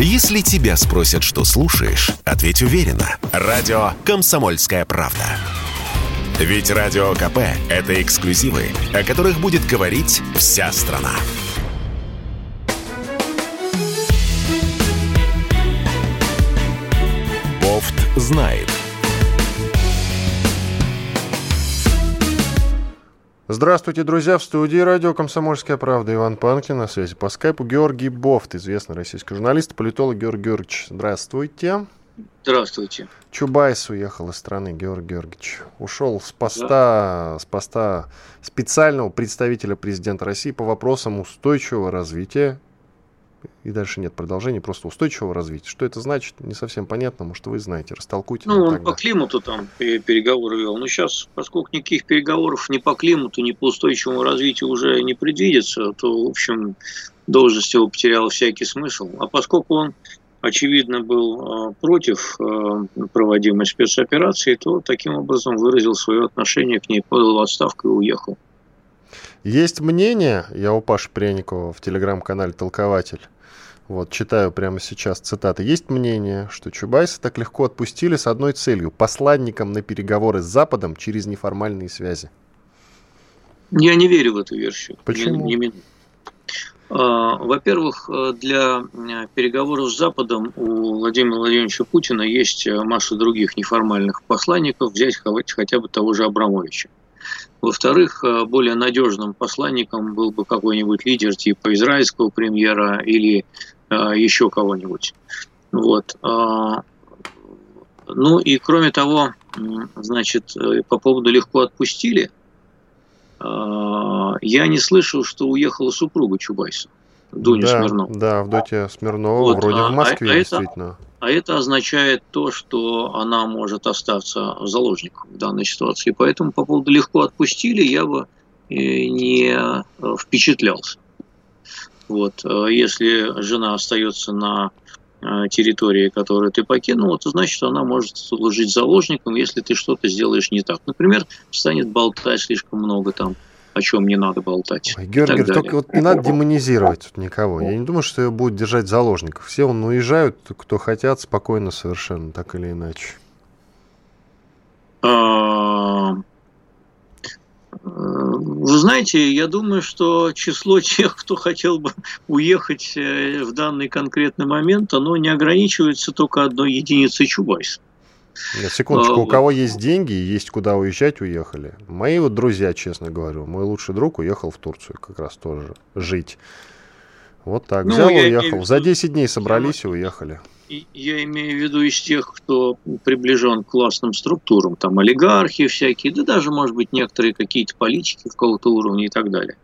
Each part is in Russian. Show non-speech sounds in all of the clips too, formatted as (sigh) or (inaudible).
Если тебя спросят, что слушаешь, ответь уверенно. Радио «Комсомольская правда». Ведь Радио КП – это эксклюзивы, о которых будет говорить вся страна. Бофт знает. Здравствуйте, друзья! В студии радио «Комсомольская правда» Иван Панкин. На связи по скайпу Георгий Бофт, известный российский журналист, политолог Георгий Георгиевич. Здравствуйте. Здравствуйте. Чубайс уехал из страны, Георгий Георгиевич. Ушел с поста, да. с поста специального представителя президента России по вопросам устойчивого развития и дальше нет продолжения, просто устойчивого развития. Что это значит, не совсем понятно, может, вы знаете, растолкуйте. Ну, он тогда. по климату там переговоры вел. Но сейчас, поскольку никаких переговоров ни по климату, ни по устойчивому развитию уже не предвидится, то, в общем, должность его потеряла всякий смысл. А поскольку он, очевидно, был а, против а, проводимой спецоперации, то таким образом выразил свое отношение к ней, подал отставку и уехал. Есть мнение, я у Паши Пряникова в телеграм-канале «Толкователь», вот, читаю прямо сейчас цитаты. Есть мнение, что Чубайса так легко отпустили с одной целью – посланником на переговоры с Западом через неформальные связи. Я не верю в эту версию. Почему? Не, не, а, во-первых, для переговоров с Западом у Владимира Владимировича Путина есть масса других неформальных посланников, взять хотя бы того же Абрамовича. Во-вторых, э, более надежным посланником был бы какой-нибудь лидер типа израильского премьера или э, еще кого-нибудь. Вот. А, ну и кроме того, значит, э, по поводу легко отпустили, я не слышал, что уехала супруга Чубайса, Дуня да, Смирнова. Да, Авдотья Смирнова вот, вроде а, в Москве, а, действительно. Это, а это означает то, что она может остаться заложником в данной ситуации. Поэтому по поводу легко отпустили, я бы э, не э, впечатлялся. Вот. Э, если жена остается на территории, которую ты покинул, то значит, она может служить заложником, если ты что-то сделаешь не так. Например, станет болтать слишком много там о чем не надо болтать. Ой, Георгий, только вот не надо демонизировать тут никого. Я не думаю, что ее будут держать заложников. Все он уезжают, кто хотят, спокойно совершенно, так или иначе. А, вы знаете, я думаю, что число (laughs) тех, кто хотел бы уехать э, в данный конкретный момент, оно не ограничивается только одной единицей Чубайса. Нет, секундочку, а, у кого есть деньги и есть куда уезжать, уехали. Мои вот друзья, честно говорю, мой лучший друг уехал в Турцию как раз тоже жить. Вот так, ну, взял и уехал. За 10 дней собрались я, и уехали. Я имею в виду из тех, кто приближен к классным структурам, там олигархи всякие, да даже, может быть, некоторые какие-то политики в какого-то уровня и так далее.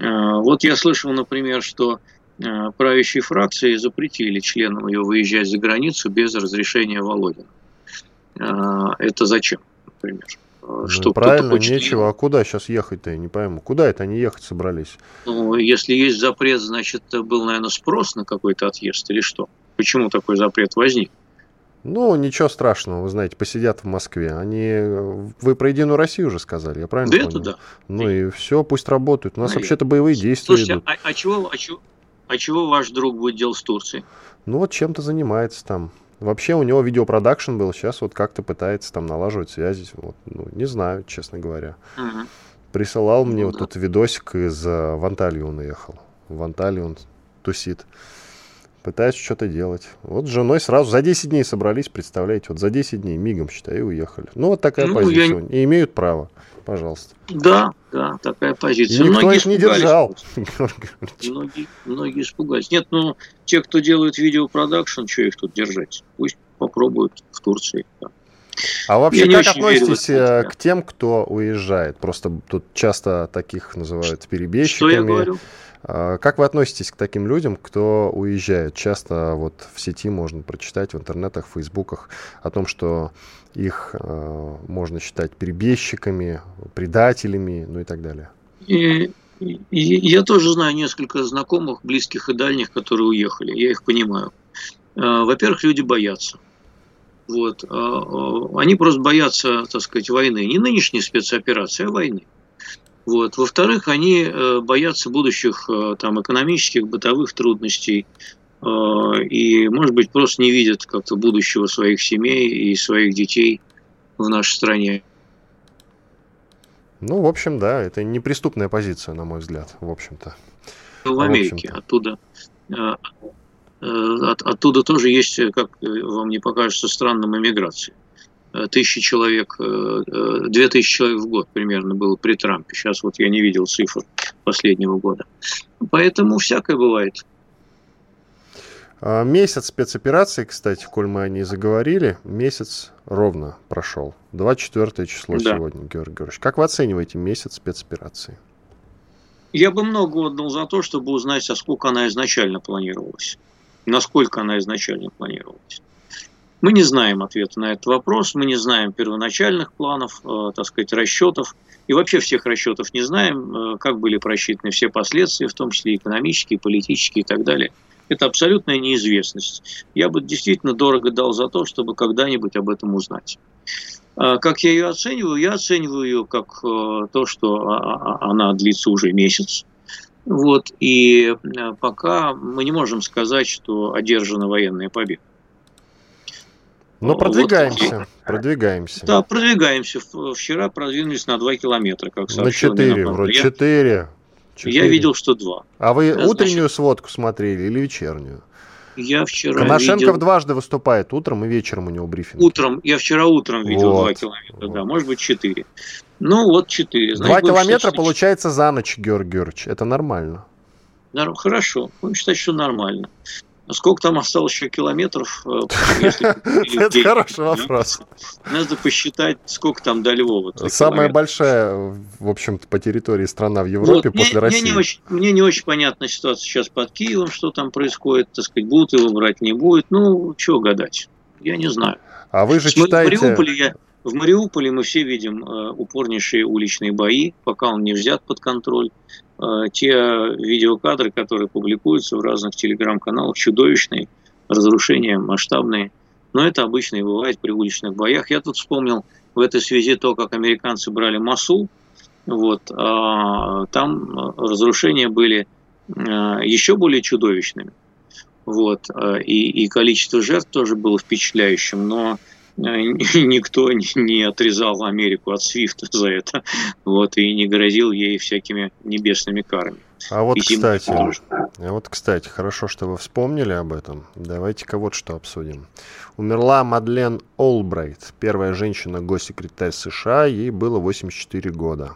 А, вот я слышал, например, что а, правящие фракции запретили членам ее выезжать за границу без разрешения Володина. А, это зачем, например? А, ну, что правильно, нечего. А куда сейчас ехать-то, я не пойму. Куда это они ехать собрались? Ну, если есть запрет, значит, был, наверное, спрос на какой-то отъезд или что? Почему такой запрет возник? Ну, ничего страшного, вы знаете, посидят в Москве. Они... Вы про Единую Россию уже сказали, я правильно да понял? Это да. Ну и все, пусть работают. У нас ну, вообще-то боевые действия Слушайте, идут. А, а, чего, а, чего, а чего ваш друг будет делать с Турцией? Ну вот чем-то занимается там. Вообще у него видеопродакшн был, сейчас вот как-то пытается там налаживать связи. Вот, ну, не знаю, честно говоря. Угу. Присылал мне ну, вот да. этот видосик из uh, в Анталию он уехал. В Анталию он тусит. Пытается что-то делать. Вот с женой сразу за 10 дней собрались, представляете, вот за 10 дней мигом, считай, и уехали. Ну, вот такая ну, позиция. Я... И имеют право, пожалуйста. Да, да, такая позиция. И никто многие их не держал. Многие, многие испугались. Нет, ну, те, кто делают видеопродакшн, что их тут держать? Пусть попробуют в Турции. Да. А вообще, Я как относитесь верю, э, к тем, кто уезжает? Просто тут часто таких называют перебежчиками. Что я говорю? А, как вы относитесь к таким людям, кто уезжает? Часто вот в сети можно прочитать, в интернетах, в фейсбуках о том, что их э, можно считать перебежчиками, предателями, ну и так далее. И, и, я тоже знаю несколько знакомых, близких и дальних, которые уехали. Я их понимаю. Э, во-первых, люди боятся. Вот. Они просто боятся, так сказать, войны. Не нынешней спецоперации, а войны. Вот. Во-вторых, они э, боятся будущих э, там, экономических, бытовых трудностей. и, может быть, просто не видят как-то будущего своих семей и своих детей в нашей стране. Ну, в общем, да, это неприступная позиция, на мой взгляд, в общем-то. В Америке, в оттуда, от, оттуда тоже есть, как вам не покажется странным, иммиграция. Тысячи человек, две тысячи человек в год примерно было при Трампе. Сейчас вот я не видел цифр последнего года. Поэтому всякое бывает. А, месяц спецоперации, кстати, коль мы о ней заговорили, месяц ровно прошел. 24 число да. сегодня, Георгий Георгиевич. Как вы оцениваете месяц спецоперации? Я бы много отдал за то, чтобы узнать, а сколько она изначально планировалась. Насколько она изначально планировалась. Мы не знаем ответа на этот вопрос, мы не знаем первоначальных планов, э, так сказать, расчетов, и вообще всех расчетов не знаем, э, как были просчитаны все последствия, в том числе экономические, политические и так далее – это абсолютная неизвестность. Я бы действительно дорого дал за то, чтобы когда-нибудь об этом узнать. А как я ее оцениваю? Я оцениваю ее как э, то, что она длится уже месяц. Вот, и э, пока мы не можем сказать, что одержана военная победа. Но продвигаемся, вот, продвигаемся. Да, продвигаемся. Вчера продвинулись на 2 километра, как сообщил На 4, вроде 4. Четыре. Я видел, что два. А вы а, утреннюю значит, сводку смотрели или вечернюю? Я вчера Коношенков видел... дважды выступает, утром и вечером у него брифинг. Утром, я вчера утром видел вот. 2 километра, вот. да, может быть 4. Ну вот 4. Значит, 2 километра получается за ночь, Георгий Георгиевич, это нормально. Хорошо, будем считать, что нормально. Сколько там осталось еще километров? Э, (laughs) Это хороший вопрос. Надо посчитать, сколько там до Львова. Самая большая, в общем-то, по территории страна в Европе после России. Мне не очень понятна ситуация сейчас под Киевом, что там происходит, так сказать, будут его брать, не будет. Ну, чего гадать? Я не знаю. А вы же читаете... В Мариуполе мы все видим э, упорнейшие уличные бои, пока он не взят под контроль. Э, те видеокадры, которые публикуются в разных телеграм-каналах, чудовищные, разрушения масштабные. Но это обычно и бывает при уличных боях. Я тут вспомнил в этой связи то, как американцы брали Масул. Вот, а, там разрушения были э, еще более чудовищными. Вот, и, и количество жертв тоже было впечатляющим. Но (laughs) никто не отрезал Америку от Свифта за это, вот, и не грозил ей всякими небесными карами. А вот, кстати, а вот, кстати, хорошо, что вы вспомнили об этом. Давайте-ка вот что обсудим. Умерла Мадлен Олбрайт, первая женщина-госсекретарь США, ей было 84 года.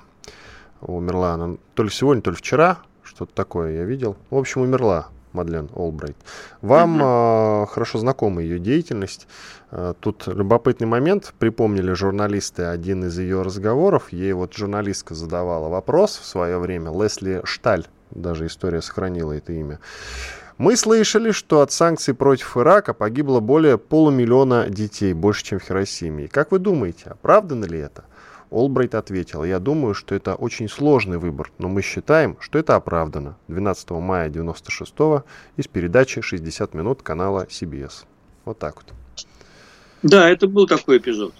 Умерла она то ли сегодня, то ли вчера, что-то такое я видел. В общем, умерла Мадлен Олбрайт. Вам mm-hmm. э, хорошо знакома ее деятельность. Э, тут любопытный момент. Припомнили журналисты один из ее разговоров. Ей вот журналистка задавала вопрос в свое время. Лесли Шталь, даже история сохранила это имя. Мы слышали, что от санкций против Ирака погибло более полумиллиона детей, больше, чем в Хиросиме. как вы думаете, оправдано ли это? Олбрайт ответил, я думаю, что это очень сложный выбор, но мы считаем, что это оправдано. 12 мая 96 из передачи «60 минут» канала CBS. Вот так вот. Да, это был такой эпизод.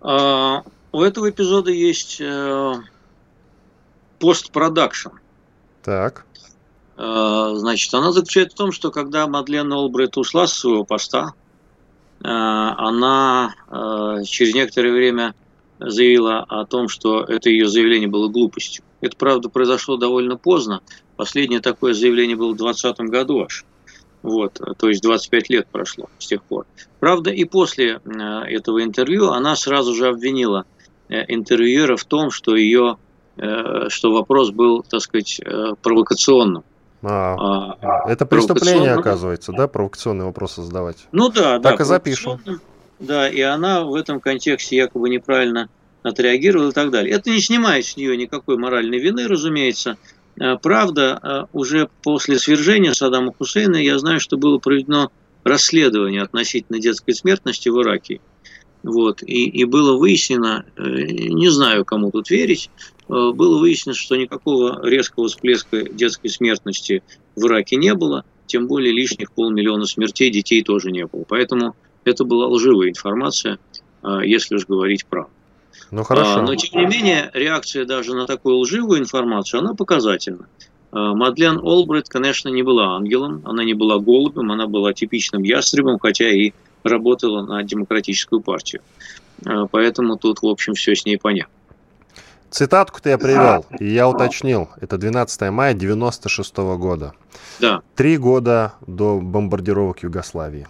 А, у этого эпизода есть э, постпродакшн. Так. А, значит, она заключается в том, что когда Мадлен Олбрайт ушла с своего поста, э, она э, через некоторое время заявила о том, что это ее заявление было глупостью. Это, правда, произошло довольно поздно. Последнее такое заявление было в 2020 году аж. Вот, то есть 25 лет прошло с тех пор. Правда, и после э, этого интервью она сразу же обвинила э, интервьюера в том, что ее, э, что вопрос был, так сказать, провокационным. А, а, это преступление, оказывается, да, провокационные вопросы задавать? Ну да, так да. и запишем. Да, и она в этом контексте якобы неправильно отреагировала и так далее. Это не снимает с нее никакой моральной вины, разумеется. А, правда, а, уже после свержения Саддама Хусейна я знаю, что было проведено расследование относительно детской смертности в Ираке. Вот, и, и было выяснено, э, не знаю, кому тут верить, э, было выяснено, что никакого резкого всплеска детской смертности в Ираке не было, тем более лишних полмиллиона смертей детей тоже не было. Поэтому это была лживая информация, а, если уж говорить правду. Ну хорошо. Но тем не менее, реакция даже на такую лживую информацию, она показательна. Мадлен Олбрайт, конечно, не была ангелом, она не была голубем, она была типичным ястребом, хотя и работала на демократическую партию. Поэтому тут, в общем, все с ней понятно. Цитатку-то я привел, и я уточнил. Это 12 мая 96 -го года. Да. Три года до бомбардировок Югославии.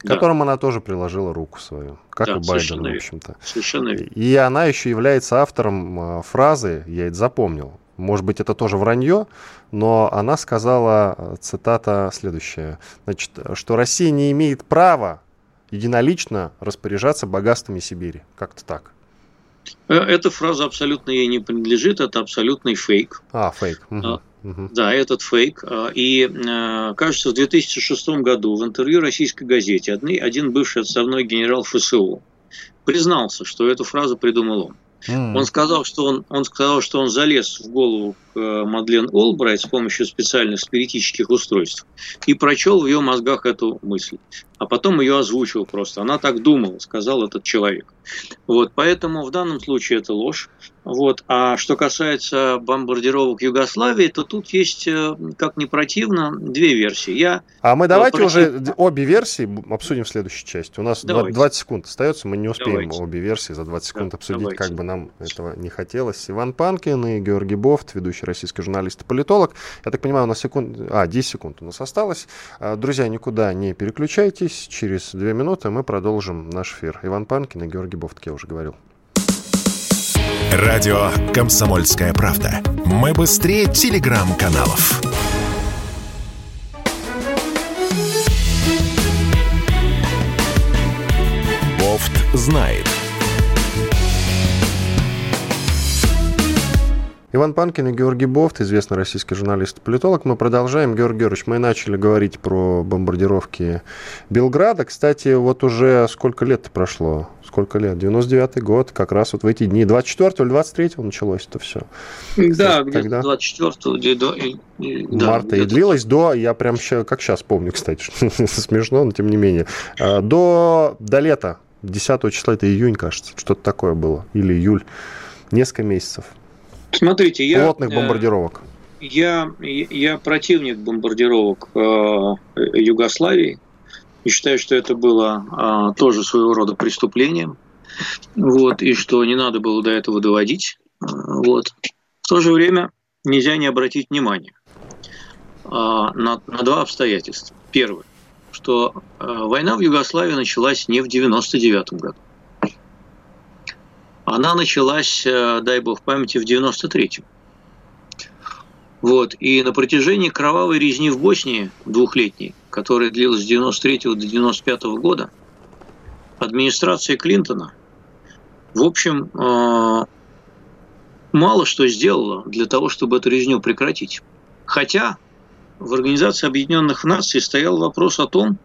К да. которым она тоже приложила руку свою, как да, и Байден, в общем-то. Совершенно верно. И она еще является автором а, фразы, я это запомнил, может быть, это тоже вранье, но она сказала, а, цитата следующая, значит, что Россия не имеет права единолично распоряжаться богатствами Сибири. Как-то так. Э, эта фраза абсолютно ей не принадлежит, это абсолютный фейк. А, фейк. Угу. Угу. Да, этот фейк. А, и, э, кажется, в 2006 году в интервью российской газете один бывший отставной генерал ФСУ признался, что эту фразу придумал он. Mm. Он сказал, что он, он сказал, что он залез в голову Мадлен Олбрайт с помощью специальных спиритических устройств и прочел в ее мозгах эту мысль а потом ее озвучил просто. Она так думала, сказал этот человек. Вот, поэтому в данном случае это ложь. Вот. А что касается бомбардировок Югославии, то тут есть, э, как ни противно, две версии. Я а мы давайте против... уже обе версии обсудим в следующей части. У нас давайте. 20 секунд остается, мы не успеем давайте. обе версии за 20 секунд да, обсудить, давайте. как бы нам этого не хотелось. Иван Панкин и Георгий Бофт, ведущий российский журналист и политолог. Я так понимаю, у нас секунд... А, 10 секунд у нас осталось. А, друзья, никуда не переключайтесь через две минуты мы продолжим наш эфир. Иван Панкин и Георгий Бофт, я уже говорил. Радио «Комсомольская правда». Мы быстрее телеграм-каналов. Бофт знает. Иван Панкин и Георгий Бофт, известный российский журналист и политолог. Мы продолжаем. Георгий Георгиевич, мы начали говорить про бомбардировки Белграда. Кстати, вот уже сколько лет прошло? Сколько лет? 99-й год, как раз вот в эти дни. 24 или 23-го началось это все. Да, где-то 24-го. Да, марта и длилось до, я прям как сейчас помню, кстати, (laughs) смешно, но тем не менее, а, до, до лета, 10 числа, это июнь, кажется, что-то такое было, или июль, несколько месяцев. Смотрите, я... Плотных э, бомбардировок. Я, я противник бомбардировок э, Югославии. И считаю, что это было э, тоже своего рода преступлением. Вот, и что не надо было до этого доводить. Вот. В то же время нельзя не обратить внимание э, на, на два обстоятельства. Первое, что э, война в Югославии началась не в 99 году. Она началась, э, дай бог памяти, в 93-м. Вот. И на протяжении кровавой резни в Боснии двухлетней, которая длилась с 93 до 95 года, администрация Клинтона, в общем, э, мало что сделала для того, чтобы эту резню прекратить. Хотя в Организации Объединенных Наций стоял вопрос о том,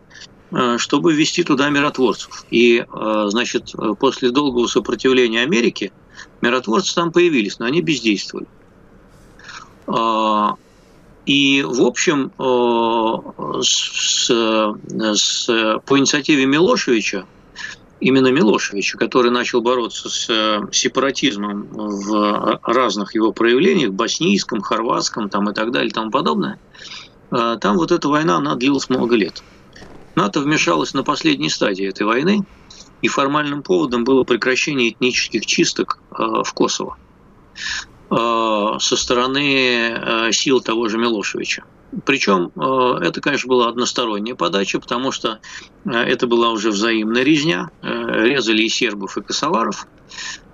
чтобы ввести туда миротворцев. И, э, значит, после долгого сопротивления Америки миротворцы там появились, но они бездействовали. И, в общем, э, с, с, по инициативе Милошевича, именно Милошевича, который начал бороться с сепаратизмом в разных его проявлениях, боснийском, хорватском там, и так далее и тому подобное, там вот эта война, она длилась много лет. НАТО вмешалось на последней стадии этой войны, и формальным поводом было прекращение этнических чисток э, в Косово э, со стороны э, сил того же Милошевича. Причем это, конечно, была односторонняя подача, потому что это была уже взаимная резня, резали и сербов, и косоваров.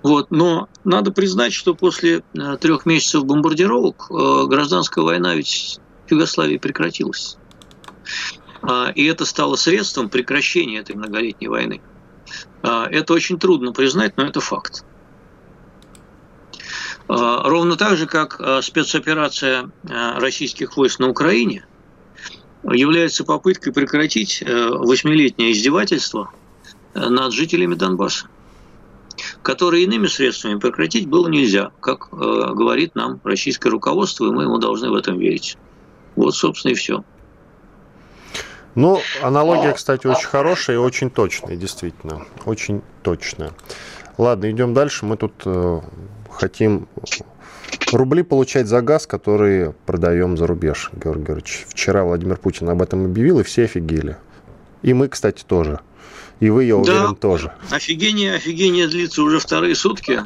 Вот. Но надо признать, что после трех месяцев бомбардировок гражданская война ведь в Югославии прекратилась. А, и это стало средством прекращения этой многолетней войны. А, это очень трудно признать, но это факт. А, ровно так же, как спецоперация российских войск на Украине является попыткой прекратить э, восьмилетнее издевательство над жителями Донбасса, которые иными средствами прекратить было нельзя, как э, говорит нам российское руководство, и мы ему должны в этом верить. Вот, собственно, и все. Ну, аналогия, кстати, очень хорошая и очень точная, действительно. Очень точная. Ладно, идем дальше. Мы тут э, хотим Рубли получать за газ, который продаем за рубеж, Георгий Георгиевич. Вчера Владимир Путин об этом объявил, и все офигели. И мы, кстати, тоже. И вы, я уверен, да, тоже. Офигение, офигение длится уже вторые сутки.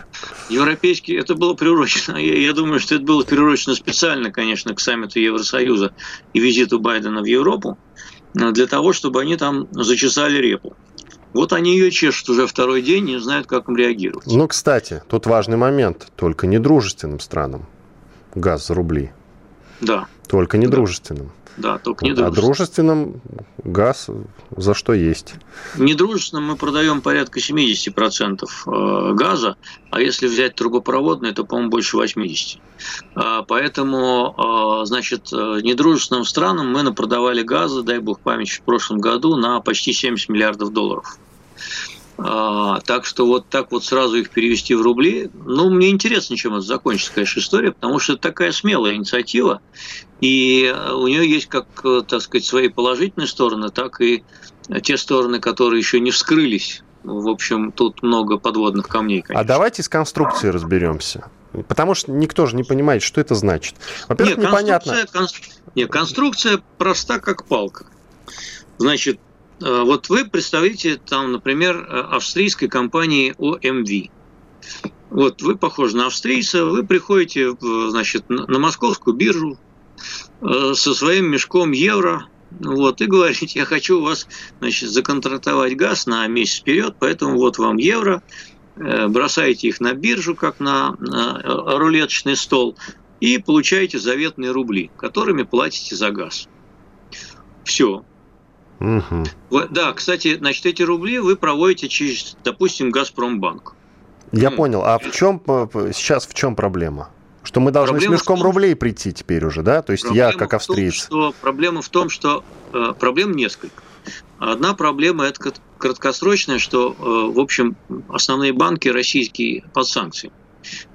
Европейский, это было приурочено. Я, я думаю, что это было приурочено специально, конечно, к саммиту Евросоюза и визиту Байдена в Европу, для того, чтобы они там зачесали репу. Вот они ее чешут уже второй день, не знают, как им реагировать. Ну, кстати, тут важный момент. Только недружественным странам газ за рубли. Да. Только недружественным. Да. Да, только не А дружественным газ за что есть? Недружественным мы продаем порядка 70% э, газа, а если взять трубопроводный, то, по-моему, больше 80%. А, поэтому, э, значит, э, недружественным странам мы напродавали газа, дай бог память, в прошлом году на почти 70 миллиардов долларов. А, так что вот так вот сразу их перевести в рубли, ну, мне интересно, чем это закончится, конечно, история, потому что это такая смелая инициатива, и у нее есть как, так сказать, свои положительные стороны, так и те стороны, которые еще не вскрылись. В общем, тут много подводных камней, конечно. А давайте с конструкцией разберемся. Потому что никто же не понимает, что это значит. Во-первых, Нет, непонятно. Конструкция, Нет, конструкция проста как палка. Значит, Э, вот вы представитель, там, например, э, австрийской компании OMV. Вот вы похожи на австрийца, вы приходите значит, на московскую биржу э, со своим мешком евро, вот, и говорите, я хочу у вас значит, законтрактовать газ на месяц вперед, поэтому вот вам евро, бросаете их на биржу, как на рулеточный стол, и получаете заветные рубли, которыми платите за газ. Все. Угу. Да, кстати, значит, эти рубли вы проводите через, допустим, Газпромбанк. Я ну, понял. А в чем сейчас в чем проблема? Что мы должны проблема с мешком том, рублей прийти теперь уже, да? То есть я как австриец. Том, что, проблема в том, что э, проблем несколько. Одна проблема это краткосрочная, что, э, в общем, основные банки российские под санкциями.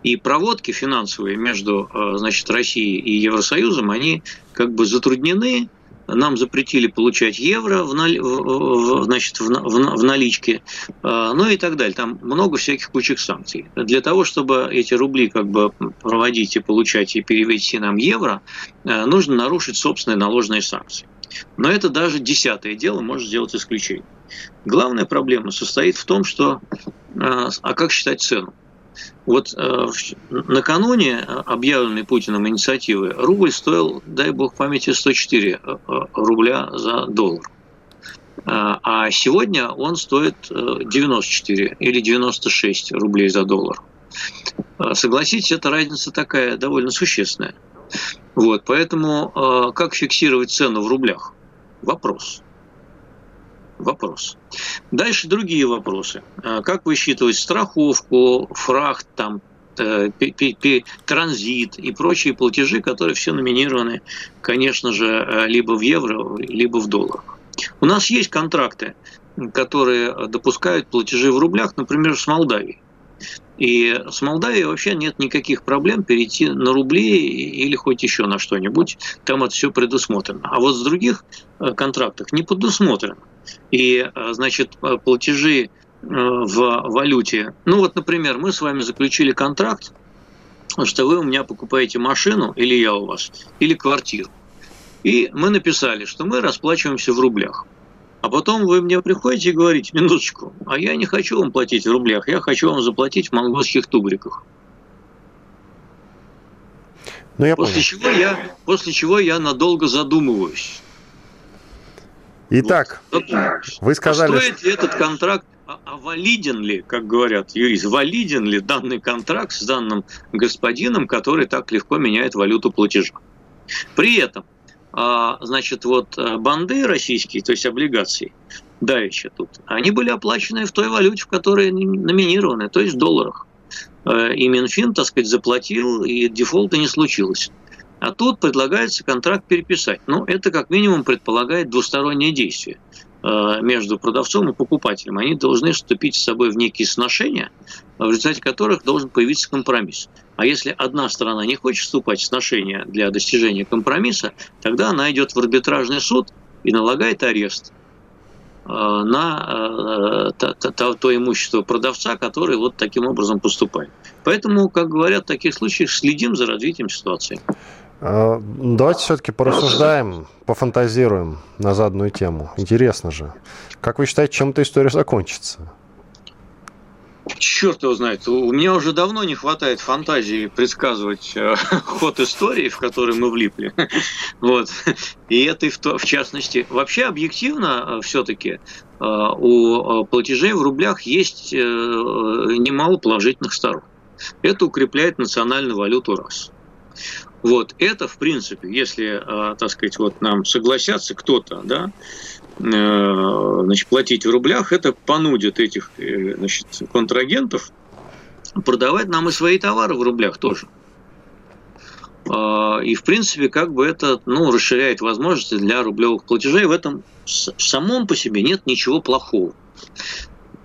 И проводки финансовые между э, значит, Россией и Евросоюзом, они как бы затруднены нам запретили получать евро в, нали, в, значит, в, в, в наличке, а, ну и так далее. Там много всяких кучек санкций. Для того, чтобы эти рубли как бы проводить и получать и перевести нам евро, а, нужно нарушить собственные наложенные санкции. Но это даже десятое дело может сделать исключение. Главная проблема состоит в том, что а, а как считать цену? Вот э, накануне объявленной Путиным инициативы рубль стоил, дай бог памяти, 104 э, э, рубля за доллар. Э, а сегодня он стоит 94 или 96 рублей за доллар. Согласитесь, эта разница такая довольно существенная. Вот, поэтому как фиксировать цену в рублях? Вопрос вопрос. Дальше другие вопросы. А как высчитывать страховку, фрахт, там, э, транзит и прочие платежи, которые все номинированы, конечно же, э, либо в евро, либо в долларах. У нас есть контракты, которые допускают платежи в рублях, например, с Молдавией. И с Молдавией вообще нет никаких проблем перейти на рубли или хоть еще на что-нибудь. Там это все предусмотрено. А вот с других э, контрактах не предусмотрено. И, э, значит, э, платежи в валюте. Ну вот, например, мы с вами заключили контракт, что вы у меня покупаете машину, или я у вас, или квартиру. И мы написали, что мы расплачиваемся в рублях. А потом вы мне приходите и говорите, минуточку, а я не хочу вам платить в рублях, я хочу вам заплатить в монгольских тугриках. Ну, я после, чего я, после чего я надолго задумываюсь. Итак, вот, вы сказали... А стоит ли этот контракт, а, а валиден ли, как говорят юрист, валиден ли данный контракт с данным господином, который так легко меняет валюту платежа? При этом а, значит, вот э, банды российские, то есть облигации, давеча тут, они были оплачены в той валюте, в которой номинированы, то есть в долларах. Э, и Минфин, так сказать, заплатил, и дефолта не случилось. А тут предлагается контракт переписать. Ну, это как минимум предполагает двустороннее действие э, между продавцом и покупателем. Они должны вступить с собой в некие сношения, в результате которых должен появиться компромисс. А если одна сторона не хочет вступать в сношения для достижения компромисса, тогда она идет в арбитражный суд и налагает арест. на то, то, то имущество продавца, который вот таким образом поступает. Поэтому, как говорят в таких случаях, следим за развитием ситуации. Давайте все-таки порассуждаем, пофантазируем на заданную тему. Интересно же. Как вы считаете, чем эта история закончится? Черт его знает. У меня уже давно не хватает фантазии предсказывать э, (laughs) ход истории, в который мы влипли. (laughs) вот. И это в, в частности. Вообще, объективно, э, все-таки, э, у платежей в рублях есть немало положительных сторон. Это укрепляет национальную валюту раз. Вот это, в принципе, если, так сказать, вот нам согласятся кто-то, да, Э, значит, платить в рублях, это понудит этих э, значит, контрагентов продавать нам и свои товары в рублях тоже. А, и, в принципе, как бы это ну, расширяет возможности для рублевых платежей. В этом самом по себе нет ничего плохого.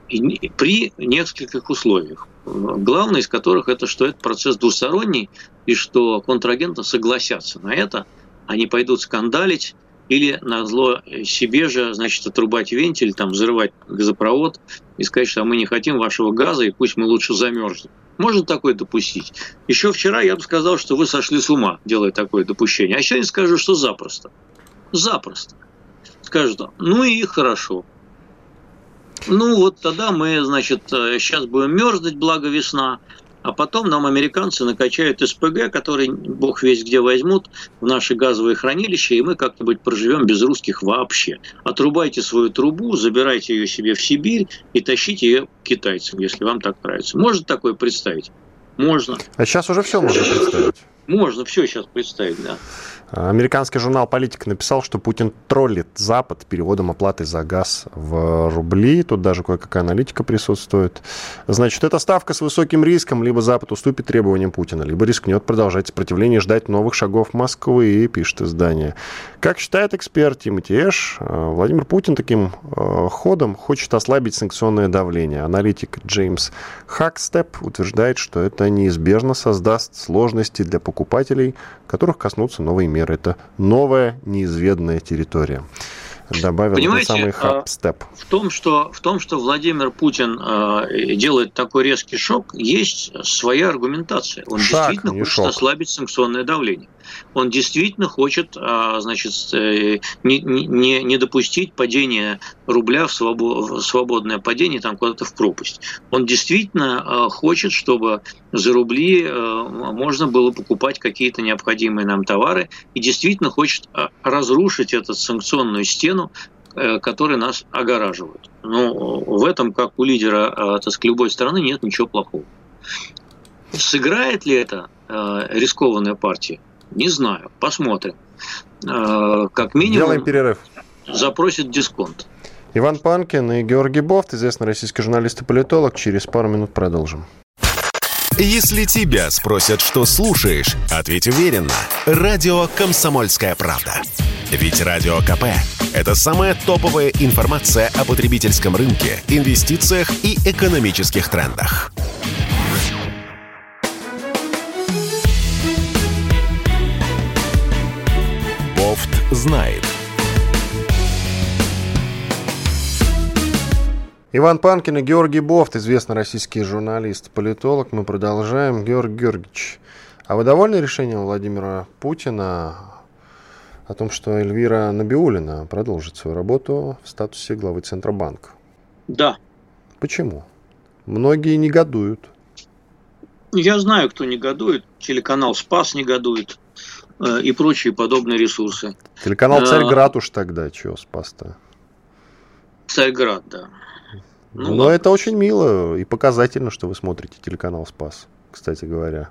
И при нескольких условиях. Главное из которых это, что это процесс двусторонний, и что контрагенты согласятся на это, они пойдут скандалить, или на зло себе же, значит, отрубать вентиль, там, взрывать газопровод и сказать, что мы не хотим вашего газа, и пусть мы лучше замерзнем. Можно такое допустить? Еще вчера я бы сказал, что вы сошли с ума, делая такое допущение. А сегодня скажу, что запросто. Запросто. Скажут, ну и хорошо. Ну вот тогда мы, значит, сейчас э, будем мерзнуть, благо весна, а потом нам американцы накачают СПГ, который бог весь где возьмут, в наши газовые хранилища, и мы как-нибудь проживем без русских вообще. Отрубайте свою трубу, забирайте ее себе в Сибирь и тащите ее китайцам, если вам так нравится. Можно такое представить? Можно. А сейчас уже все можно представить. Можно все сейчас представить, да. Американский журнал «Политика» написал, что Путин троллит Запад переводом оплаты за газ в рубли. Тут даже кое-какая аналитика присутствует. Значит, это ставка с высоким риском. Либо Запад уступит требованиям Путина, либо рискнет продолжать сопротивление и ждать новых шагов Москвы, и пишет издание. Как считает эксперт Тимати Эш, Владимир Путин таким э, ходом хочет ослабить санкционное давление. Аналитик Джеймс Хакстеп утверждает, что это неизбежно создаст сложности для покупателей, которых коснутся новые меры. Это новая неизведанная территория. Добавил Понимаете, самый хаб-степ. В том, что, в том, что Владимир Путин э, делает такой резкий шок, есть своя аргументация. Он Шаг, действительно хочет шок. ослабить санкционное давление он действительно хочет а, значит, э, не, не, не допустить падения рубля в свободное падение там куда-то в пропасть. Он действительно а, хочет, чтобы за рубли а, можно было покупать какие-то необходимые нам товары и действительно хочет разрушить эту санкционную стену, э, которые нас огораживают. Но в этом, как у лидера так сказать, любой страны, нет ничего плохого. Сыграет ли это рискованная партия? Не знаю, посмотрим. Э, как минимум... Делаем перерыв. Запросит дисконт. Иван Панкин и Георгий Бофт, известный российский журналист и политолог. Через пару минут продолжим. Если тебя спросят, что слушаешь, ответь уверенно. Радио «Комсомольская правда». Ведь Радио КП – это самая топовая информация о потребительском рынке, инвестициях и экономических трендах. Знает. Иван Панкин и Георгий Бофт, известный российский журналист, политолог. Мы продолжаем. Георгий Георгиевич, а вы довольны решением Владимира Путина о том, что Эльвира Набиулина продолжит свою работу в статусе главы Центробанка? Да. Почему? Многие негодуют. Я знаю, кто негодует. Телеканал «Спас» негодует. Э, и прочие подобные ресурсы. Телеканал э, «Царьград» уж тогда, чего спас-то? «Царьград», да. Ну, Но ладно. это очень мило и показательно, что вы смотрите телеканал «Спас», кстати говоря.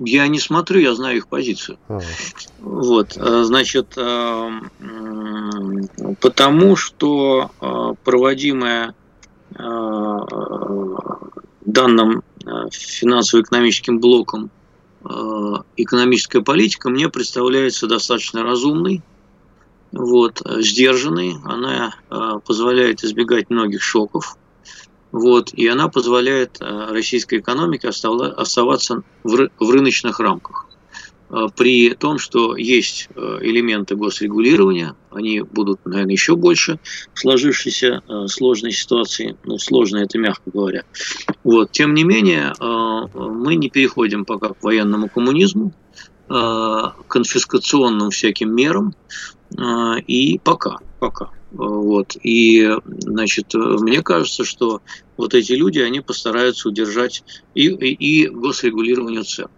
Я не смотрю, я знаю их позицию. А. Вот, э, значит, потому что проводимая данным финансово-экономическим блоком экономическая политика мне представляется достаточно разумной, вот, сдержанной. Она э, позволяет избегать многих шоков. Вот, и она позволяет э, российской экономике оставаться в рыночных рамках. При том, что есть элементы госрегулирования, они будут, наверное, еще больше в сложившейся сложной ситуации, ну, сложно это мягко говоря. Вот. Тем не менее, мы не переходим пока к военному коммунизму, конфискационным всяким мерам, и пока, пока. Вот. И, значит, мне кажется, что вот эти люди, они постараются удержать и, и, и госрегулирование цен.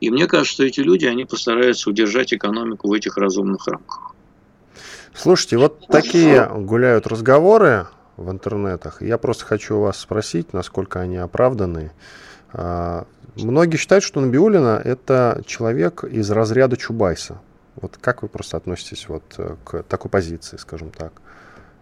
И мне кажется, что эти люди, они постараются удержать экономику в этих разумных рамках. Слушайте, вот такие гуляют разговоры в интернетах. Я просто хочу вас спросить, насколько они оправданы. А, многие считают, что Набиулина – это человек из разряда Чубайса. Вот как вы просто относитесь вот к такой позиции, скажем так?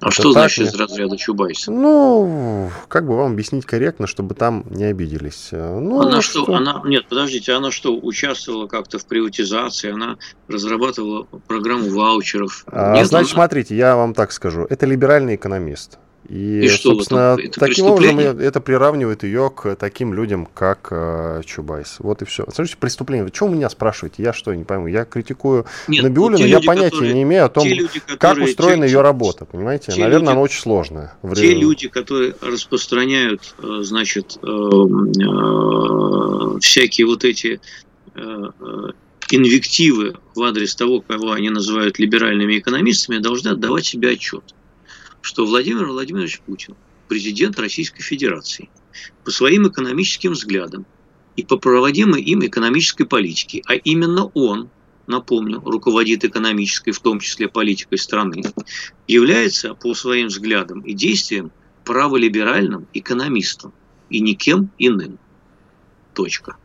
А что значит из разряда Чубайса? Ну, как бы вам объяснить корректно, чтобы там не обиделись? Ну, она что, что, она, нет, подождите, она что, участвовала как-то в приватизации, она разрабатывала программу ваучеров? А, нет, значит, она... смотрите, я вам так скажу, это либеральный экономист. И, и что, собственно, это таким образом это приравнивает ее к таким людям, как э, Чубайс. Вот и все. Смотрите, преступление. Вы у меня спрашиваете? Я что, не пойму. Я критикую Нет, Набиулину, я люди, понятия которые, не имею о том, люди, которые, как устроена те, ее работа. Понимаете? Наверное, люди, она очень сложная. Те люди, которые распространяют, э, значит, э, всякие вот эти инвективы в адрес того, кого они называют либеральными экономистами, должны отдавать себе отчет что Владимир Владимирович Путин, президент Российской Федерации, по своим экономическим взглядам и по проводимой им экономической политике, а именно он, напомню, руководит экономической, в том числе политикой страны, является по своим взглядам и действиям праволиберальным экономистом и никем иным. Точка.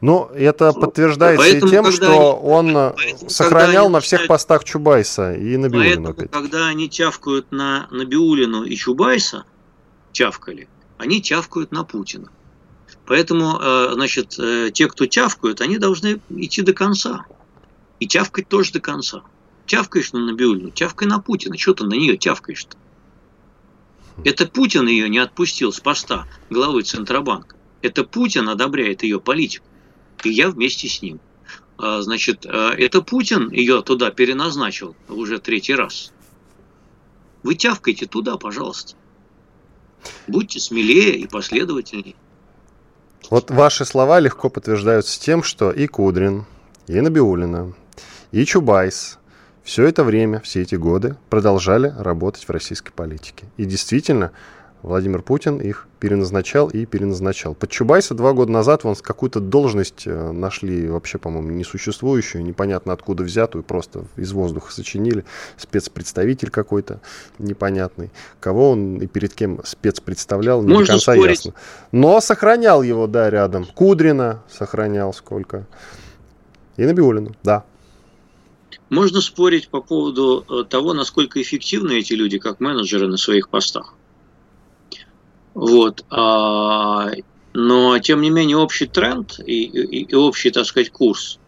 Ну, это подтверждается поэтому, и тем, что он поэтому, сохранял на всех постах Чубайса и Набиулину. Поэтому, когда они тявкают на Набиулину и Чубайса, тявкали, они тявкают на Путина. Поэтому, э, значит, э, те, кто тявкают, они должны идти до конца. И тявкать тоже до конца. Тявкаешь на Набиулину, тявкай на Путина. Что ты на нее тявкаешь-то? Это Путин ее не отпустил с поста главы Центробанка. Это Путин одобряет ее политику и я вместе с ним. А, значит, а, это Путин ее туда переназначил уже третий раз. Вы тявкайте туда, пожалуйста. Будьте смелее и последовательнее. Вот ваши слова легко подтверждаются тем, что и Кудрин, и Набиулина, и Чубайс все это время, все эти годы продолжали работать в российской политике. И действительно, Владимир Путин их переназначал и переназначал. Под Чубайса два года назад вон какую-то должность э, нашли вообще, по-моему, несуществующую, непонятно откуда взятую, просто из воздуха сочинили. Спецпредставитель какой-то непонятный. Кого он и перед кем спецпредставлял, не Можно до конца спорить. ясно. Но сохранял его, да, рядом. Кудрина сохранял сколько. И Набиулину, да. Можно спорить по поводу э, того, насколько эффективны эти люди как менеджеры на своих постах. Вот. А, но, тем не менее, общий тренд и, и, и общий, так сказать, курс,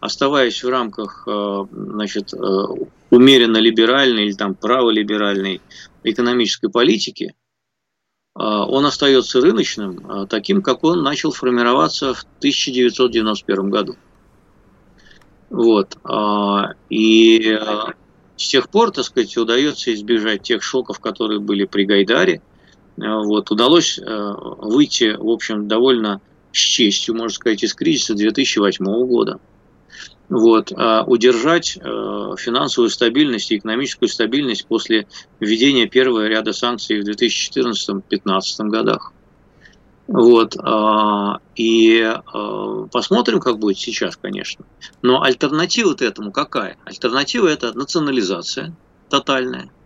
оставаясь в рамках а, значит, а, умеренно либеральной или там праволиберальной экономической политики, он остается рыночным, таким, как он начал формироваться в 1991 году. Вот. И с тех пор, так сказать, удается избежать тех шоков, которые были при Гайдаре – Э, вот, удалось э, выйти, в общем, довольно с честью, можно сказать, из кризиса 2008 года. Вот, а удержать э, финансовую стабильность и экономическую стабильность после введения первого ряда санкций в 2014-2015 годах. Вот, а, и посмотрим, как будет сейчас, конечно. Но альтернатива этому какая? Альтернатива это национализация тотальная –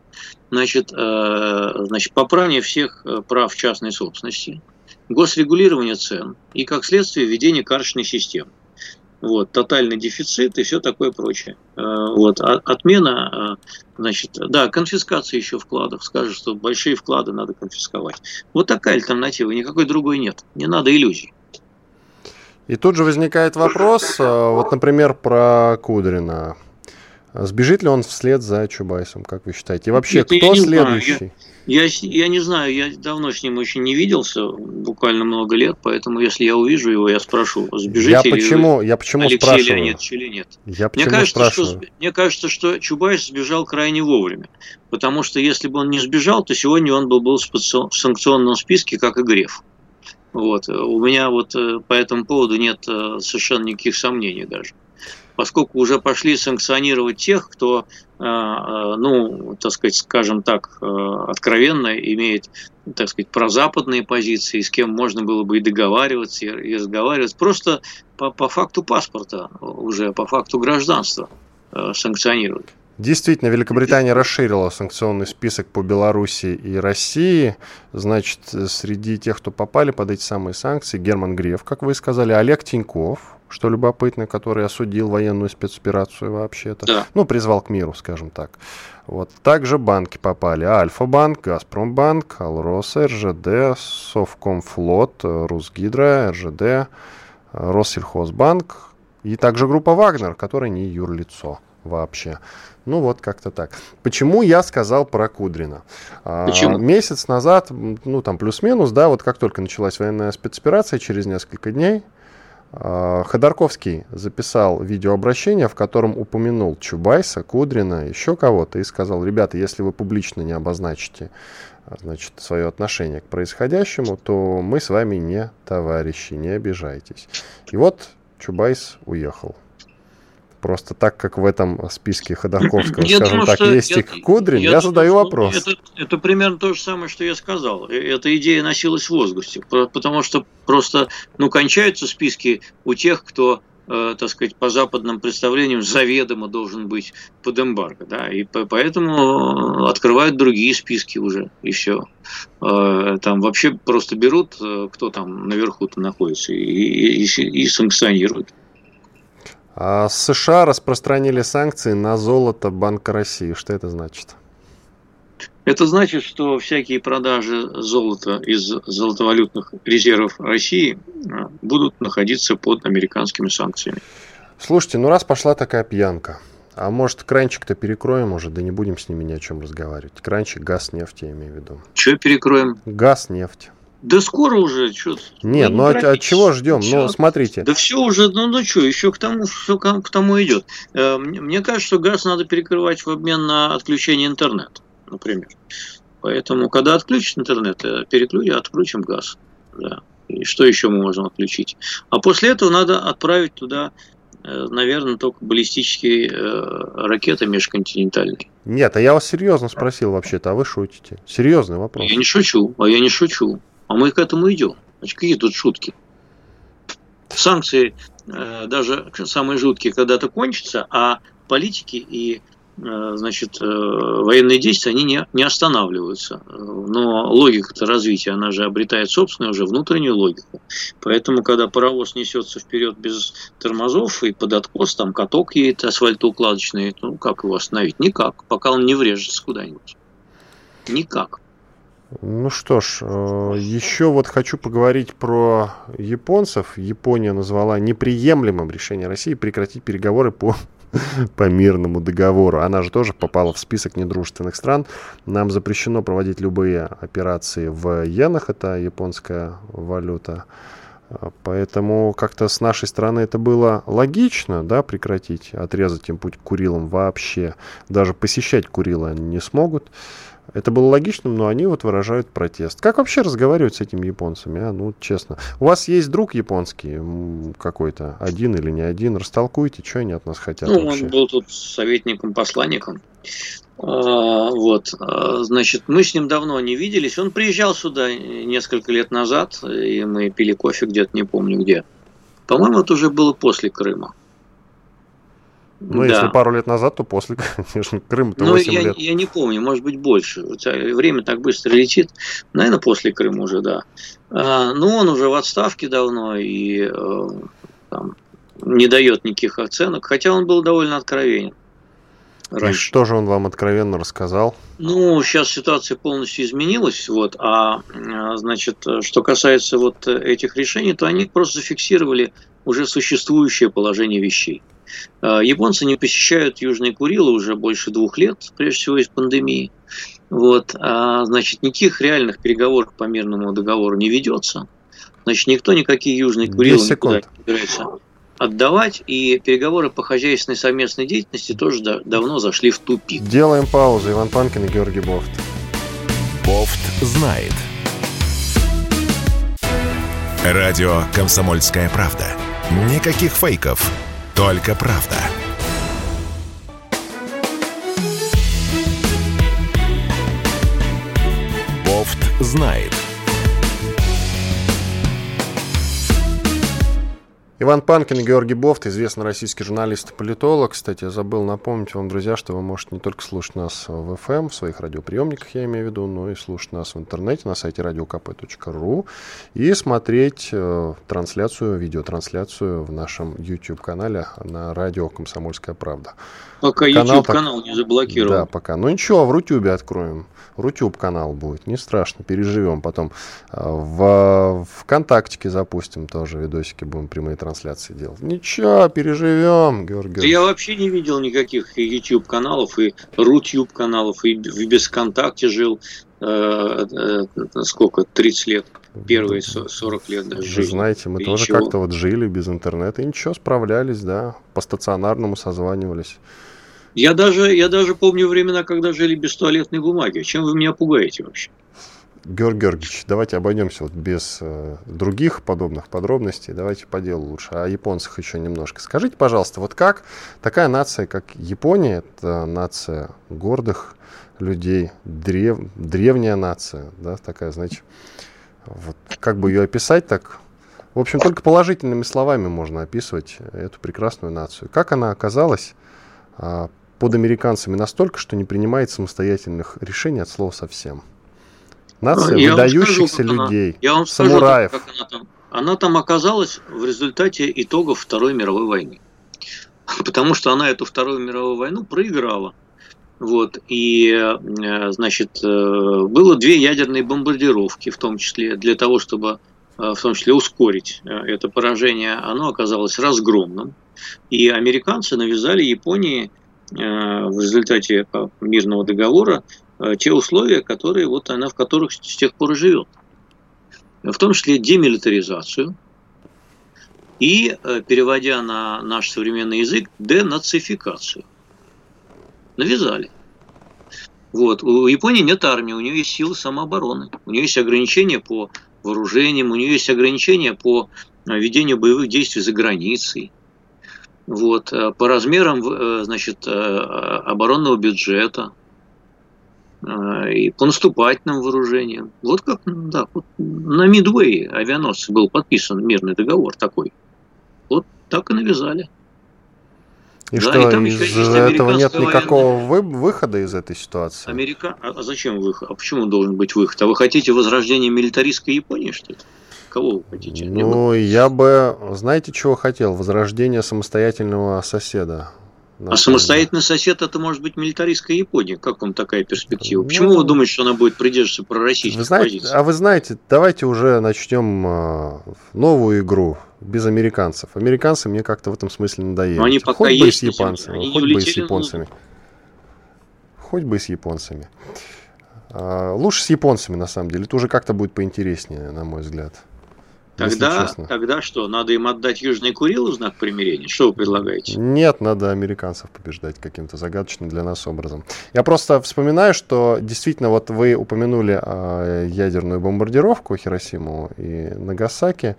значит, э, значит, поправление всех э, прав частной собственности, госрегулирование цен и, как следствие, введение карточной системы. Вот, тотальный дефицит и все такое прочее. Э, вот, а, отмена, значит, да, конфискация еще вкладов. Скажут, что большие вклады надо конфисковать. Вот такая альтернатива, никакой другой нет. Не надо иллюзий. И тут же возникает вопрос, вот, например, про Кудрина. Сбежит ли он вслед за Чубайсом, как вы считаете? И вообще, Нет, кто следующий? Я, я, я не знаю, я давно с ним очень не виделся, буквально много лет, поэтому если я увижу его, я спрошу, сбежите я почему, я почему Алексей спрашиваю? Леонидович или нет. Я почему мне кажется, спрашиваю? Что, мне кажется, что Чубайс сбежал крайне вовремя, потому что если бы он не сбежал, то сегодня он был, был в санкционном списке, как и Греф. Вот. У меня вот э, по этому поводу нет э, совершенно никаких сомнений даже поскольку уже пошли санкционировать тех, кто, э, э, ну, так сказать, скажем так, э, откровенно имеет, так сказать, прозападные позиции, с кем можно было бы и договариваться, и разговаривать, просто по, по факту паспорта уже, по факту гражданства санкционируют. Действительно, Великобритания расширила санкционный список по Беларуси и России. Значит, среди тех, кто попали под эти самые санкции, Герман Греф, как вы сказали, Олег Тиньков, что любопытно, который осудил военную спецоперацию вообще-то. Да. Ну, призвал к миру, скажем так. Вот. Также банки попали. Альфа-банк, Газпромбанк, Алрос, РЖД, Совкомфлот, Русгидро, РЖД, Россельхозбанк и также группа Вагнер, которая не юрлицо вообще. Ну вот как-то так. Почему я сказал про Кудрина? А, Почему? А, месяц назад, ну там плюс-минус, да, вот как только началась военная спецоперация, через несколько дней, Ходорковский записал видеообращение, в котором упомянул Чубайса, Кудрина, еще кого-то, и сказал, ребята, если вы публично не обозначите а, значит, свое отношение к происходящему, то мы с вами не товарищи, не обижайтесь. И вот Чубайс уехал. Просто так, как в этом списке Ходорковского, я скажем думаю, так, есть я, и Кудрин, я, я задаю вопрос. Это, это примерно то же самое, что я сказал. Э, эта идея носилась в воздухе, потому что просто ну, кончаются списки у тех, кто э, так сказать, по западным представлениям заведомо должен быть под эмбарго, да, и поэтому открывают другие списки уже, и все. Э, там вообще просто берут, кто там наверху-то находится, и, и, и санкционируют. А США распространили санкции на золото Банка России. Что это значит? Это значит, что всякие продажи золота из золотовалютных резервов России а, будут находиться под американскими санкциями. Слушайте, ну раз пошла такая пьянка, а может кранчик-то перекроем уже, да не будем с ними ни о чем разговаривать. Кранчик, газ, нефть, я имею в виду. Что перекроем? Газ, нефть. Да скоро уже, что Нет, ну, ну от, от чего ждем? Ну, смотрите. Да все уже, ну, ну что, еще к тому, все к, к тому идет. Э, мне кажется, что газ надо перекрывать в обмен на отключение интернета, например. Поэтому, когда отключат интернет, э, переключим, отключим газ. Да. И что еще мы можем отключить? А после этого надо отправить туда, э, наверное, только баллистические ракеты межконтинентальные. Нет, а я вас серьезно спросил вообще-то, а вы шутите? Серьезный вопрос. Я не шучу, а я не шучу. А мы к этому идем. Значит, какие тут шутки? Санкции, э, даже самые жуткие, когда-то кончатся, а политики и э, значит, э, военные действия, они не, не останавливаются. Но логика-то развития, она же обретает собственную уже внутреннюю логику. Поэтому, когда паровоз несется вперед без тормозов и под откос, там каток едет асфальтоукладочный, ну как его остановить? Никак, пока он не врежется куда-нибудь. Никак. Ну что ж, э, еще вот хочу поговорить про японцев. Япония назвала неприемлемым решение России прекратить переговоры по (laughs) по мирному договору. Она же тоже попала в список недружественных стран. Нам запрещено проводить любые операции в иенах, это японская валюта. Поэтому как-то с нашей стороны это было логично, да, прекратить, отрезать им путь к Курилам вообще. Даже посещать Курилы они не смогут. Это было логичным, но они вот выражают протест. Как вообще разговаривать с этими японцами, а? Ну, честно. У вас есть друг японский какой-то, один или не один? Растолкуйте, что они от нас хотят Ну, вообще? он был тут советником-посланником. А, вот, а, значит, мы с ним давно не виделись. Он приезжал сюда несколько лет назад, и мы пили кофе где-то, не помню где. По-моему, это уже было после Крыма. Ну, да. если пару лет назад, то после, (laughs) конечно, Крыма то ну, 8 я, лет. Я не помню, может быть, больше. Время так быстро летит. Наверное, после Крыма уже, да. А, ну, он уже в отставке давно и э, там, не дает никаких оценок, хотя он был довольно откровенен. Раньше. И что же он вам откровенно рассказал? Ну, сейчас ситуация полностью изменилась, вот, а, а значит, что касается вот этих решений, то они просто зафиксировали уже существующее положение вещей. Э, японцы не посещают Южные Курилы уже больше двух лет, прежде всего из пандемии. Вот, а, значит, никаких реальных переговоров по мирному договору не ведется. Значит, никто никакие Южные Курилы никуда не собирается отдавать, и переговоры по хозяйственной совместной деятельности тоже да, давно зашли в тупик. Делаем паузу. Иван Панкин и Георгий Бофт. Бофт знает. Радио «Комсомольская правда». Никаких фейков, только правда. Бофт знает. Иван Панкин и Георгий Бофт, известный российский журналист и политолог. Кстати, я забыл напомнить вам, друзья, что вы можете не только слушать нас в FM, в своих радиоприемниках, я имею в виду, но и слушать нас в интернете на сайте radiokp.ru и смотреть э, трансляцию, видеотрансляцию в нашем YouTube-канале на радио «Комсомольская правда». Пока YouTube-канал не заблокирован. Да, пока. Ну ничего, в Рутюбе откроем. Рутюб канал будет, не страшно, переживем. Потом а, в ВКонтактике запустим тоже видосики, будем прямые трансляции делать. Ничего, переживем, Георгий. Да я вообще не видел никаких YouTube каналов и Рутюб каналов, и в без ВКонтакте жил э, э, сколько, 30 лет первые 40 лет даже жизни. знаете, мы и тоже как-то вот жили без интернета и ничего, справлялись, да, по стационарному созванивались. Я даже, я даже помню времена, когда жили без туалетной бумаги. Чем вы меня пугаете вообще? Георгий Георгиевич, давайте обойдемся вот без э, других подобных подробностей. Давайте по делу лучше. О японцах еще немножко. Скажите, пожалуйста, вот как такая нация, как Япония, это нация гордых людей, древ, древняя нация, да, такая, значит, вот как бы ее описать так? В общем, только положительными словами можно описывать эту прекрасную нацию. Как она оказалась а, под американцами настолько, что не принимает самостоятельных решений от слова совсем. Нация я выдающихся скажу, людей, она, я вам самураев. Скажу, как она, там, она там оказалась в результате итогов Второй мировой войны. (laughs) Потому что она эту Вторую мировую войну проиграла. Вот, и, э, значит, э, было две ядерные бомбардировки, в том числе для того, чтобы э, в том числе ускорить это поражение, оно оказалось разгромным. И американцы навязали Японии в результате мирного договора те условия, которые вот она в которых с тех пор живет. В том числе демилитаризацию и, переводя на наш современный язык, денацификацию. Навязали. Вот. У Японии нет армии, у нее есть силы самообороны, у нее есть ограничения по вооружениям, у нее есть ограничения по ведению боевых действий за границей вот, э, по размерам э, значит, э, оборонного бюджета и по наступательным вооружениям. Вот как да, вот на Мидуэй авианосце был подписан мирный договор такой. Вот так и навязали. И да, что, и там из этого нет никакого военная... выхода из этой ситуации? Америка... А зачем выход? А почему должен быть выход? А вы хотите возрождения милитаристской Японии, что ли? Кого вы хотите? Ну, я бы, знаете, чего хотел? Возрождение самостоятельного соседа. А самостоятельный сосед это может быть милитаристская Япония. Как вам такая перспектива? Ну, Почему вы думаете, что она будет придерживаться пророссийских вы знаете, позиций? А вы знаете, давайте уже начнем а, новую игру без американцев. Американцы мне как-то в этом смысле надоели. Но они пока хоть есть, бы с японцами, хоть бы с японцами. Хоть бы с японцами. Лучше с японцами, на самом деле. Это уже как-то будет поинтереснее, на мой взгляд. Тогда, тогда что, надо им отдать Южный Курил в знак примирения? Что вы предлагаете? Нет, надо американцев побеждать каким-то загадочным для нас образом. Я просто вспоминаю, что действительно вот вы упомянули э, ядерную бомбардировку Хиросиму и Нагасаки.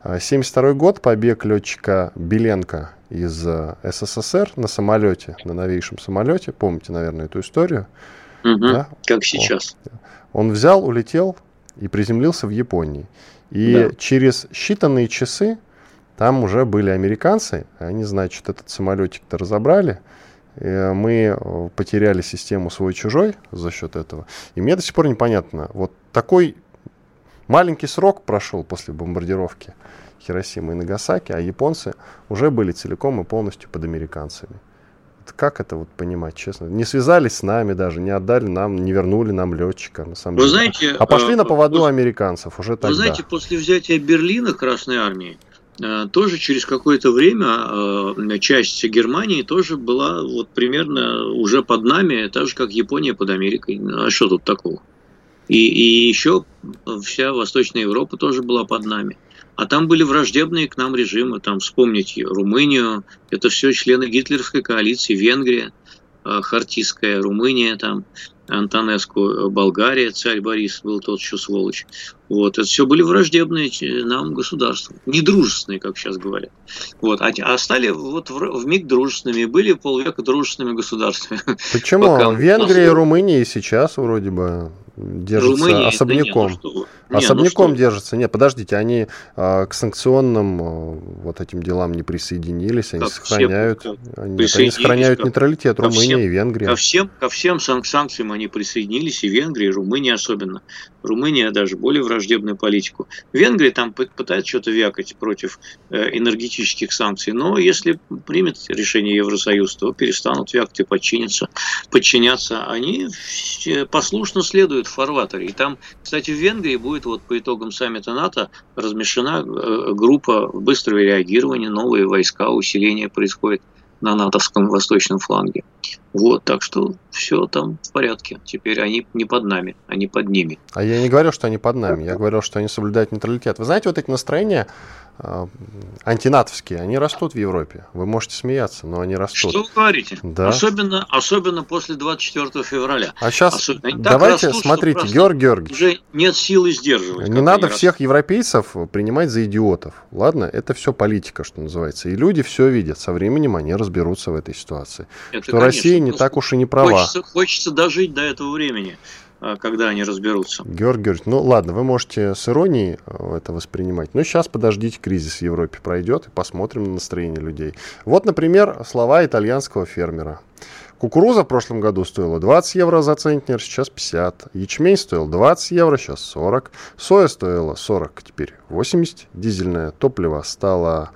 1972 год, побег летчика Беленко из э, СССР на самолете, на новейшем самолете. Помните, наверное, эту историю? Угу, да? Как сейчас. Он, он взял, улетел и приземлился в Японии. И да. через считанные часы там уже были американцы, они, значит, этот самолетик-то разобрали, мы э, потеряли систему свой-чужой за счет этого. И мне до сих пор непонятно, вот такой маленький срок прошел после бомбардировки Хиросимы и Нагасаки, а японцы уже были целиком и полностью под американцами как это вот понимать, честно? Не связались с нами даже, не отдали нам, не вернули нам летчика, на самом вы деле. Знаете, а пошли э, на поводу после, американцев уже тогда. Вы знаете, после взятия Берлина Красной Армии э, тоже через какое-то время часть Германии тоже была вот примерно уже под нами, так же как Япония под Америкой. А что тут такого? И, и еще вся Восточная Европа тоже была под нами. А там были враждебные к нам режимы, там вспомнить Румынию, это все члены гитлеровской коалиции, Венгрия, Хартийская, Румыния, там, Антонеску, Болгария, царь Борис был тот еще сволочь. Вот, это все были враждебные нам государства, недружественные, как сейчас говорят. Вот, а, а стали вот в, в миг дружественными, были полвека дружественными государствами. (laughs) Почему? Венгрия и Румыния сейчас вроде бы держатся Румыния, особняком. Да нет, ну не, особняком ну держатся. Нет, подождите, они а, к санкционным а, вот этим делам не присоединились, они как сохраняют, все, они, нет, они сохраняют как, нейтралитет Румыния всем, и Венгрия. Ко всем, ко всем санкциям они присоединились, и Венгрия, и Румыния особенно. Румыния даже более враждебную политику. Венгрия там пытается что-то вякать против э, энергетических санкций, но если примет решение Евросоюз, то перестанут вякать и подчинятся, подчиняться. Они послушно следуют в фарватере. И там, кстати, в Венгрии будет вот по итогам саммита НАТО размещена э, группа быстрого реагирования, новые войска, усиление происходит на натовском восточном фланге. Вот, так что все там в порядке. Теперь они не под нами, они под ними. А я не говорю, что они под нами, я говорил, что они соблюдают нейтралитет. Вы знаете, вот эти настроения э, антинатовские, они растут в Европе. Вы можете смеяться, но они растут. Что вы говорите? Да. Особенно, особенно после 24 февраля. А сейчас давайте, растут, смотрите, Георг Георгиевич. Уже нет силы сдерживать. Не надо всех растут. европейцев принимать за идиотов. Ладно, это все политика, что называется. И люди все видят. Со временем они разберутся в этой ситуации. Это, что конечно, Россия не так уж и не права. Хочется, хочется дожить до этого времени а, когда они разберутся. Георгий Георгиевич, ну ладно, вы можете с иронией э, это воспринимать, но сейчас подождите, кризис в Европе пройдет и посмотрим на настроение людей. Вот, например, слова итальянского фермера. Кукуруза в прошлом году стоила 20 евро за центнер, сейчас 50. Ячмень стоил 20 евро, сейчас 40. Соя стоила 40, теперь 80. Дизельное топливо стало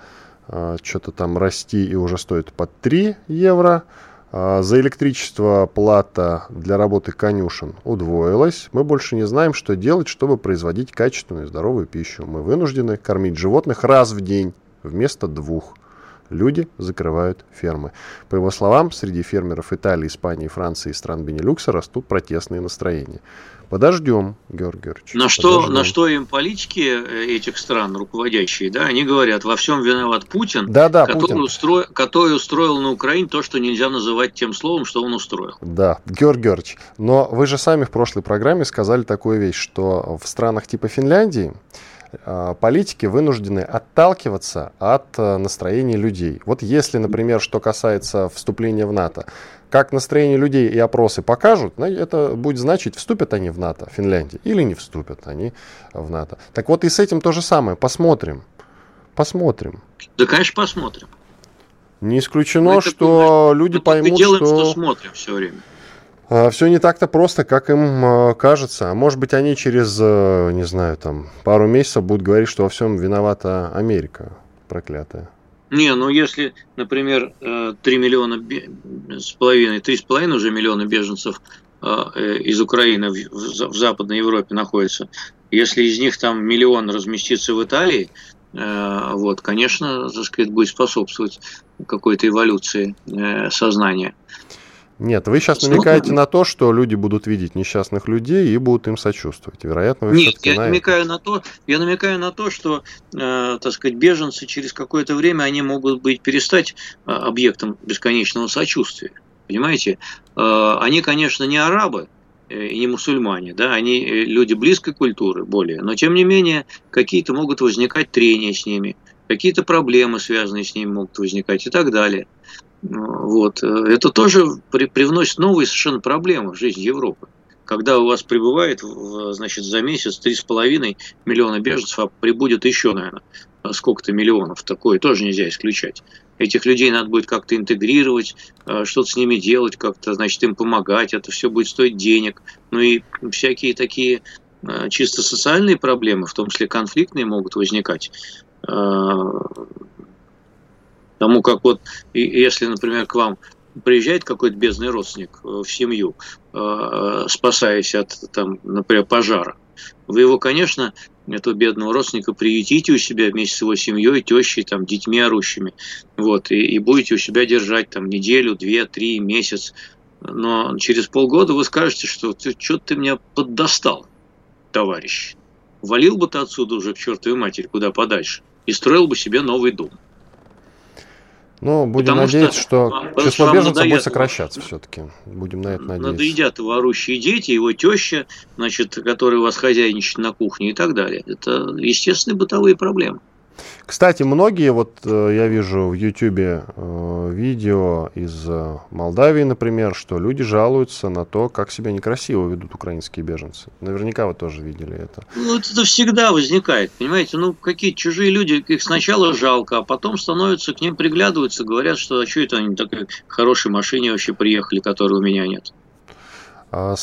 э, что-то там расти и уже стоит под 3 евро. А, за электричество плата для работы конюшен удвоилась. Мы больше не знаем, что делать, чтобы производить качественную и здоровую пищу. Мы вынуждены кормить животных раз в день вместо двух. Люди закрывают фермы. По его словам, среди фермеров Италии, Испании, Франции и стран Бенилюкса растут протестные настроения. Подождем, Георгий Георгиевич. На что, на что им политики э, этих стран, руководящие, да, они говорят, во всем виноват Путин, да, да, который, Путин. Устро... который устроил на Украине то, что нельзя называть тем словом, что он устроил. Да, Георгий Георгиевич, но вы же сами в прошлой программе сказали такую вещь, что в странах типа Финляндии э, политики вынуждены отталкиваться от э, настроения людей. Вот если, например, что касается вступления в НАТО, как настроение людей и опросы покажут, это будет значить, вступят они в НАТО, Финляндия, или не вступят они в НАТО. Так вот и с этим то же самое. Посмотрим. Посмотрим. Да, конечно, посмотрим. Не исключено, это, что люди это поймут, делаем, что... что смотрим все время. А, все не так-то просто, как им а, кажется. А может быть, они через, не знаю, там, пару месяцев будут говорить, что во всем виновата Америка проклятая. Не, ну если, например, 3 э, миллиона с половиной, 3,5 уже миллиона беженцев э, э, из Украины в Западной Европе находится, если из них там миллион разместится в Италии, вот, конечно, так сказать, будет способствовать какой-то эволюции сознания. Нет, вы сейчас намекаете на то, что люди будут видеть несчастных людей и будут им сочувствовать. Вероятно, вы Нет, я намекаю на то, я намекаю на то, что, э, так сказать, беженцы через какое-то время они могут быть перестать э, объектом бесконечного сочувствия. Понимаете? Э, они, конечно, не арабы, э, и не мусульмане, да, они э, люди близкой культуры более, но тем не менее какие-то могут возникать трения с ними, какие-то проблемы, связанные с ними, могут возникать и так далее. Вот. Это тоже при, привносит новые совершенно проблемы в жизнь Европы. Когда у вас прибывает значит, за месяц 3,5 миллиона беженцев, а прибудет еще, наверное, сколько-то миллионов. Такое тоже нельзя исключать. Этих людей надо будет как-то интегрировать, э, что-то с ними делать, как-то, значит, им помогать. Это все будет стоить денег. Ну и всякие такие э, чисто социальные проблемы, в том числе конфликтные, могут возникать. Э, Тому как вот, если, например, к вам приезжает какой-то бездный родственник э, в семью, э, спасаясь от, там, например, пожара, вы его, конечно, этого бедного родственника приютите у себя вместе с его семьей, тещей, там, детьми орущими, вот, и, и будете у себя держать там неделю, две, три, месяц, но через полгода вы скажете, что ты, что ты меня поддостал, товарищ. Валил бы ты отсюда уже к чертовой матери куда подальше и строил бы себе новый дом. Ну, будем Потому надеяться, что, что число беженцев будет сокращаться все-таки. Будем на это надеяться. Надоедят его орущие дети, его теща, значит, который у вас хозяйничает на кухне и так далее. Это естественные бытовые проблемы. Кстати, многие, вот э, я вижу в Ютьюбе э, видео из э, Молдавии, например, что люди жалуются на то, как себя некрасиво ведут украинские беженцы. Наверняка вы тоже видели это. Ну, это всегда возникает, понимаете? Ну, какие чужие люди, их сначала жалко, а потом становятся, к ним приглядываются, говорят, что а что это они в такой хорошей машине вообще приехали, которой у меня нет. А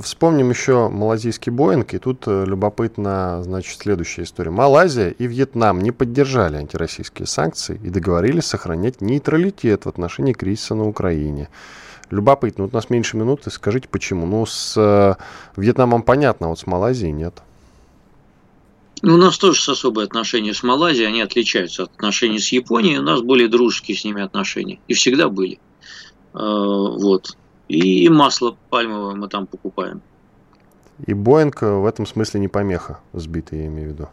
вспомним еще малазийский Боинг, и тут э, любопытно, значит, следующая история. Малайзия и Вьетнам не поддержали антироссийские санкции и договорились сохранять нейтралитет в отношении кризиса на Украине. Любопытно, вот у нас меньше минуты, скажите, почему? Ну, с э, Вьетнамом понятно, вот с Малайзией нет. Ну, у нас тоже особые отношения с Малайзией, они отличаются от отношений с Японией, у нас более дружеские с ними отношения, и всегда были. Э, вот. И масло пальмовое мы там покупаем. И Боинг в этом смысле не помеха сбитый, я имею в виду.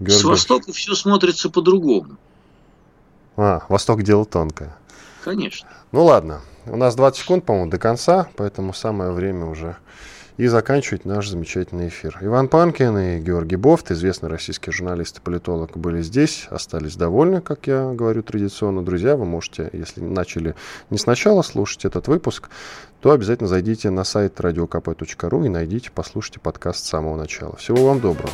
Георгий С востока все смотрится по-другому. А, Восток дело тонкое. Конечно. Ну ладно. У нас 20 секунд, по-моему, до конца, поэтому самое время уже и заканчивать наш замечательный эфир. Иван Панкин и Георгий Бофт, известный российский журналист и политолог, были здесь, остались довольны, как я говорю традиционно. Друзья, вы можете, если начали не сначала слушать этот выпуск, то обязательно зайдите на сайт radiokp.ru и найдите, послушайте подкаст с самого начала. Всего вам доброго.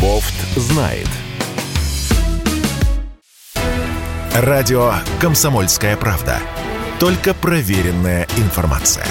Бофт знает. Радио «Комсомольская правда». Только проверенная информация.